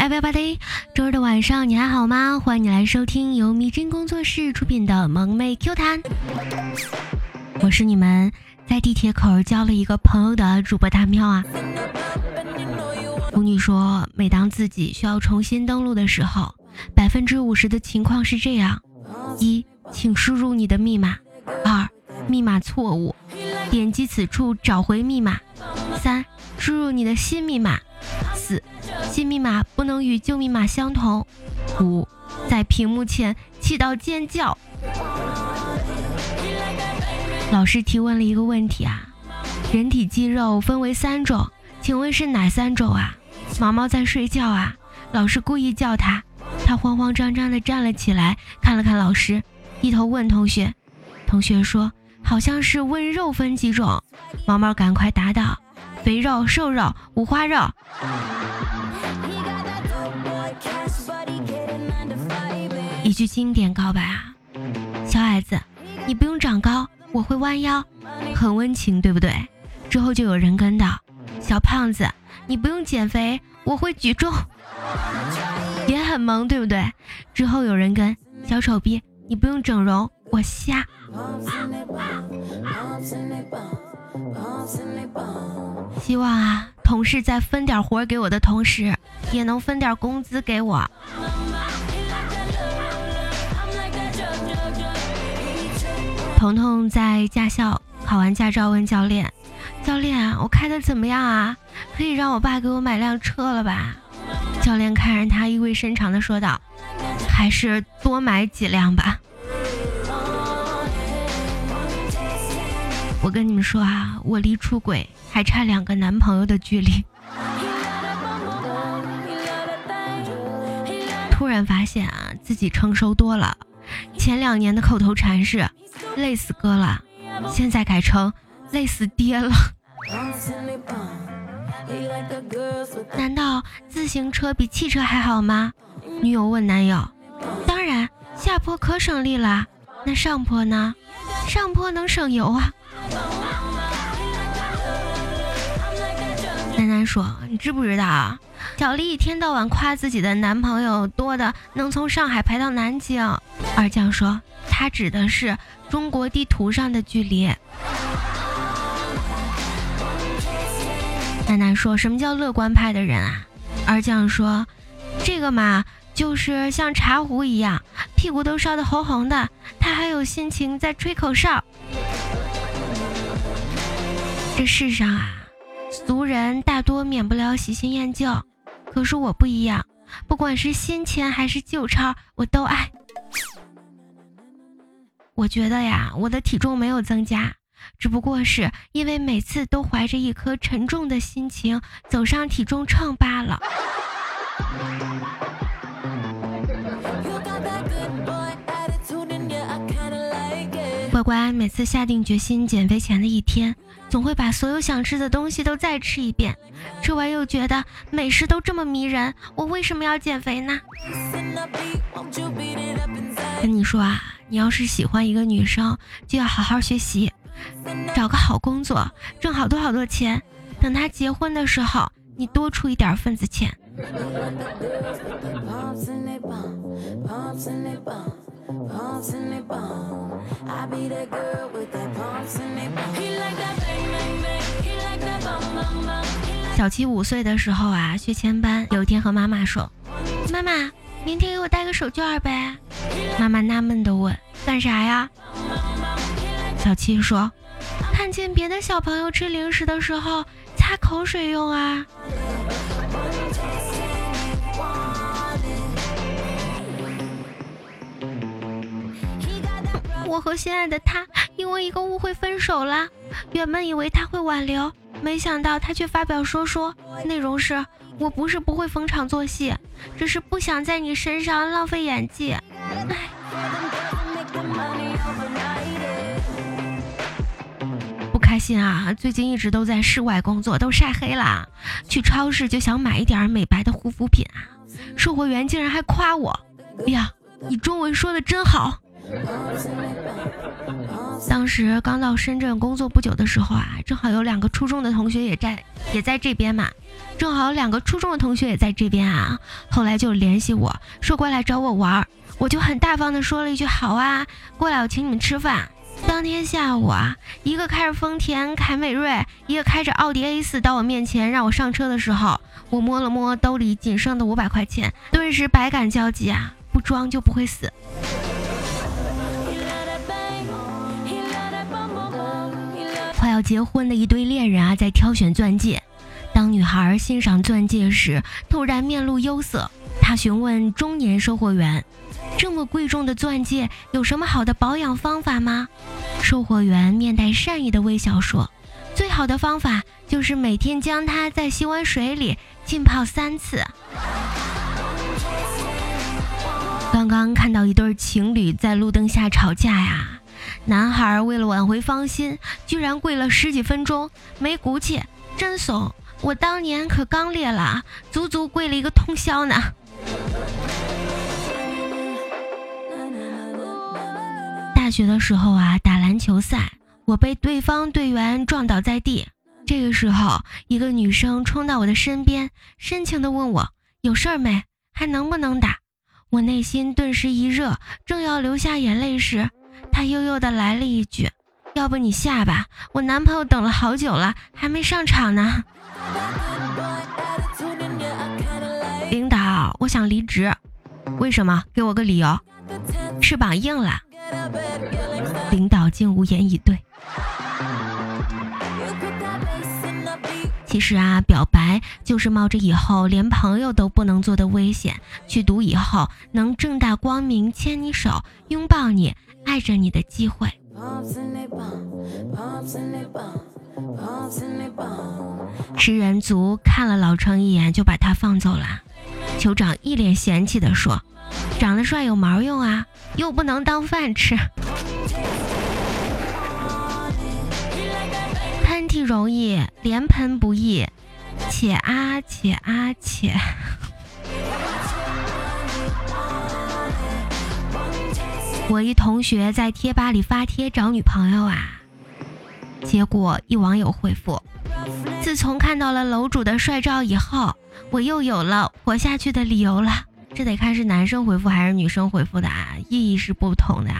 everybody，周日的晚上你还好吗？欢迎你来收听由迷真工作室出品的萌妹 Q 弹。我是你们在地铁口交了一个朋友的主播大喵啊。舞女说，每当自己需要重新登录的时候，百分之五十的情况是这样：一，请输入你的密码；二，密码错误，点击此处找回密码；三，输入你的新密码；新密码不能与旧密码相同。五，在屏幕前气到尖叫。老师提问了一个问题啊，人体肌肉分为三种，请问是哪三种啊？毛毛在睡觉啊。老师故意叫他，他慌慌张张地站了起来，看了看老师，低头问同学。同学说，好像是问肉分几种。毛毛赶快答道，肥肉、瘦肉、五花肉。一句经典告白啊，小矮子，你不用长高，我会弯腰，很温情，对不对？之后就有人跟到，小胖子，你不用减肥，我会举重，也很萌，对不对？之后有人跟，小丑逼，你不用整容，我瞎。希望啊，同事在分点活给我的同时，也能分点工资给我。彤彤在驾校考完驾照，问教练：“教练，我开的怎么样啊？可以让我爸给我买辆车了吧？”教练看着他，意味深长的说道：“还是多买几辆吧。”我跟你们说啊，我离出轨还差两个男朋友的距离。突然发现啊，自己成熟多了。前两年的口头禅是。累死哥了，现在改成累死爹了。难道自行车比汽车还好吗？女友问男友。当然，下坡可省力了。那上坡呢？上坡能省油啊。楠楠说：“你知不知道啊？小丽一天到晚夸自己的男朋友多的能从上海排到南京。”二将说：“他指的是。”中国地图上的距离。奶奶说什么叫乐观派的人啊？二将说，这个嘛，就是像茶壶一样，屁股都烧得红红的，他还有心情在吹口哨。这世上啊，俗人大多免不了喜新厌旧，可是我不一样，不管是新钱还是旧钞，我都爱。我觉得呀，我的体重没有增加，只不过是因为每次都怀着一颗沉重的心情走上体重秤罢了。乖乖，每次下定决心减肥前的一天，总会把所有想吃的东西都再吃一遍，吃完又觉得美食都这么迷人，我为什么要减肥呢？跟你说啊。你要是喜欢一个女生，就要好好学习，找个好工作，挣好多好多钱。等她结婚的时候，你多出一点份子钱。小七五岁的时候啊，学前班，有一天和妈妈说：“妈妈。”明天给我带个手绢呗，妈妈纳闷的问：“干啥呀？”小七说：“看见别的小朋友吃零食的时候擦口水用啊。”我和心爱的他因为一个误会分手了，原本以为他会挽留，没想到他却发表说说，内容是。我不是不会逢场作戏，只是不想在你身上浪费演技。不开心啊！最近一直都在室外工作，都晒黑了。去超市就想买一点美白的护肤品啊，售货员竟然还夸我：“哎呀，你中文说的真好。” 当时刚到深圳工作不久的时候啊，正好有两个初中的同学也在也在这边嘛，正好两个初中的同学也在这边啊，后来就联系我说过来找我玩儿，我就很大方的说了一句好啊，过来我请你们吃饭。当天下午啊，一个开着丰田凯美瑞，一个开着奥迪 A4 到我面前让我上车的时候，我摸了摸兜里仅剩的五百块钱，顿时百感交集啊，不装就不会死。结婚的一对恋人啊，在挑选钻戒。当女孩欣赏钻戒时，突然面露忧色。她询问中年售货员：“这么贵重的钻戒，有什么好的保养方法吗？”售货员面带善意的微笑说：“最好的方法就是每天将它在洗碗水里浸泡三次。”刚刚看到一对情侣在路灯下吵架呀。男孩为了挽回芳心，居然跪了十几分钟，没骨气，真怂！我当年可刚烈了，足足跪了一个通宵呢。大学的时候啊，打篮球赛，我被对方队员撞倒在地。这个时候，一个女生冲到我的身边，深情地问我有事儿没，还能不能打？我内心顿时一热，正要流下眼泪时。他悠悠的来了一句：“要不你下吧，我男朋友等了好久了，还没上场呢。”领导，我想离职，为什么？给我个理由。翅膀硬了。领导竟无言以对。其实啊，表白就是冒着以后连朋友都不能做的危险，去赌以后能正大光明牵你手、拥抱你。爱着你的机会。吃人族看了老程一眼，就把他放走了。酋长一脸嫌弃地说：“长得帅有毛用啊，又不能当饭吃。喷嚏容易，连喷不易。且啊且啊且。”我一同学在贴吧里发帖找女朋友啊，结果一网友回复：自从看到了楼主的帅照以后，我又有了活下去的理由了。这得看是男生回复还是女生回复的啊，意义是不同的。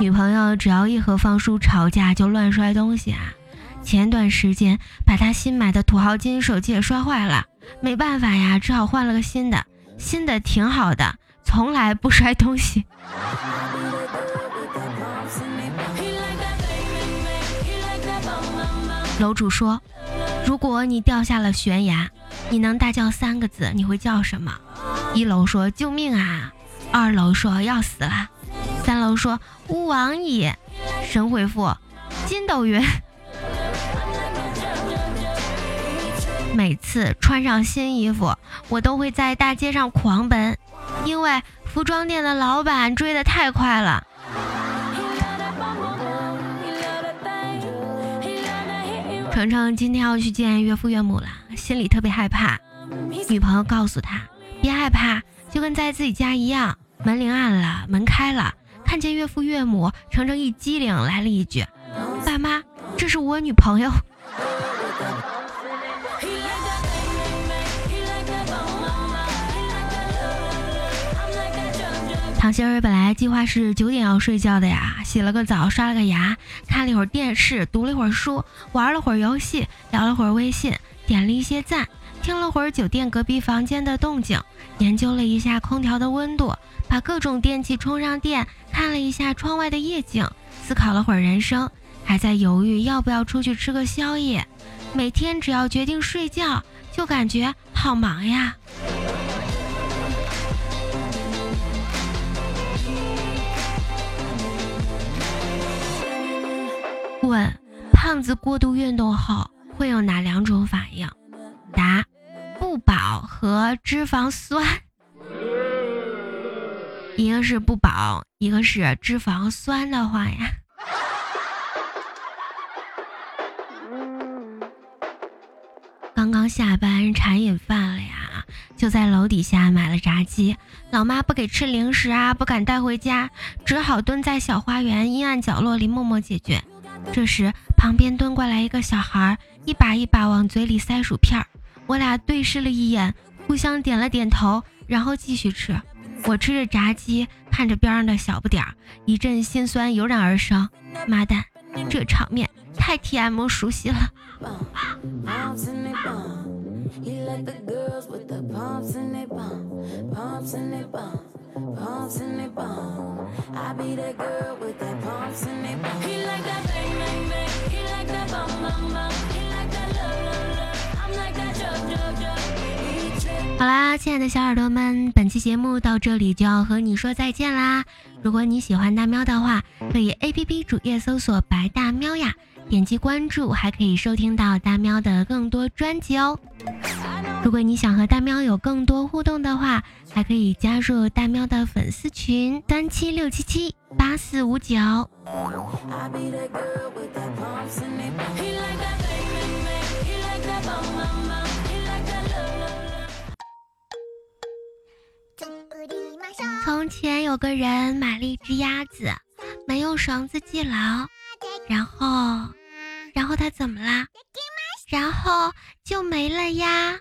女朋友只要一和方叔吵架就乱摔东西啊，前段时间把他新买的土豪金手机也摔坏了，没办法呀，只好换了个新的。新的挺好的，从来不摔东西。楼主说：“如果你掉下了悬崖，你能大叫三个字，你会叫什么？”一楼说：“救命啊！”二楼说：“要死了。”三楼说：“吾往矣。”神回复：“筋斗云。”每次穿上新衣服，我都会在大街上狂奔，因为服装店的老板追得太快了。程程今天要去见岳父岳母了，心里特别害怕。女朋友告诉他：“别害怕，就跟在自己家一样。”门铃按了，门开了，看见岳父岳母，程程一激灵，来了一句：“爸妈，这是我女朋友。”唐心儿本来计划是九点要睡觉的呀，洗了个澡，刷了个牙，看了一会儿电视，读了一会儿书，玩了会儿游戏，聊了会儿微信，点了一些赞，听了会儿酒店隔壁房间的动静，研究了一下空调的温度，把各种电器充上电，看了一下窗外的夜景，思考了会儿人生，还在犹豫要不要出去吃个宵夜。每天只要决定睡觉，就感觉好忙呀。问：胖子过度运动后会有哪两种反应？答：不饱和脂肪酸。一个是不饱，一个是脂肪酸的话呀。刚刚下班馋瘾犯了呀，就在楼底下买了炸鸡。老妈不给吃零食啊，不敢带回家，只好蹲在小花园阴暗角落里默默解决。这时，旁边蹲过来一个小孩，一把一把往嘴里塞薯片。我俩对视了一眼，互相点了点头，然后继续吃。我吃着炸鸡，看着边上的小不点儿，一阵心酸油然而生。妈蛋，这场面太 T M 熟悉了。好啦，亲爱的小耳朵们，本期节目到这里就要和你说再见啦。如果你喜欢大喵的话，可以 A P P 主页搜索“白大喵”呀，点击关注，还可以收听到大喵的更多专辑哦。如果你想和大喵有更多互动的话，还可以加入大喵的粉丝群三七六七七八四五九。从前有个人买了一只鸭子，没用绳子系牢，然后，然后他怎么啦？然后就没了呀。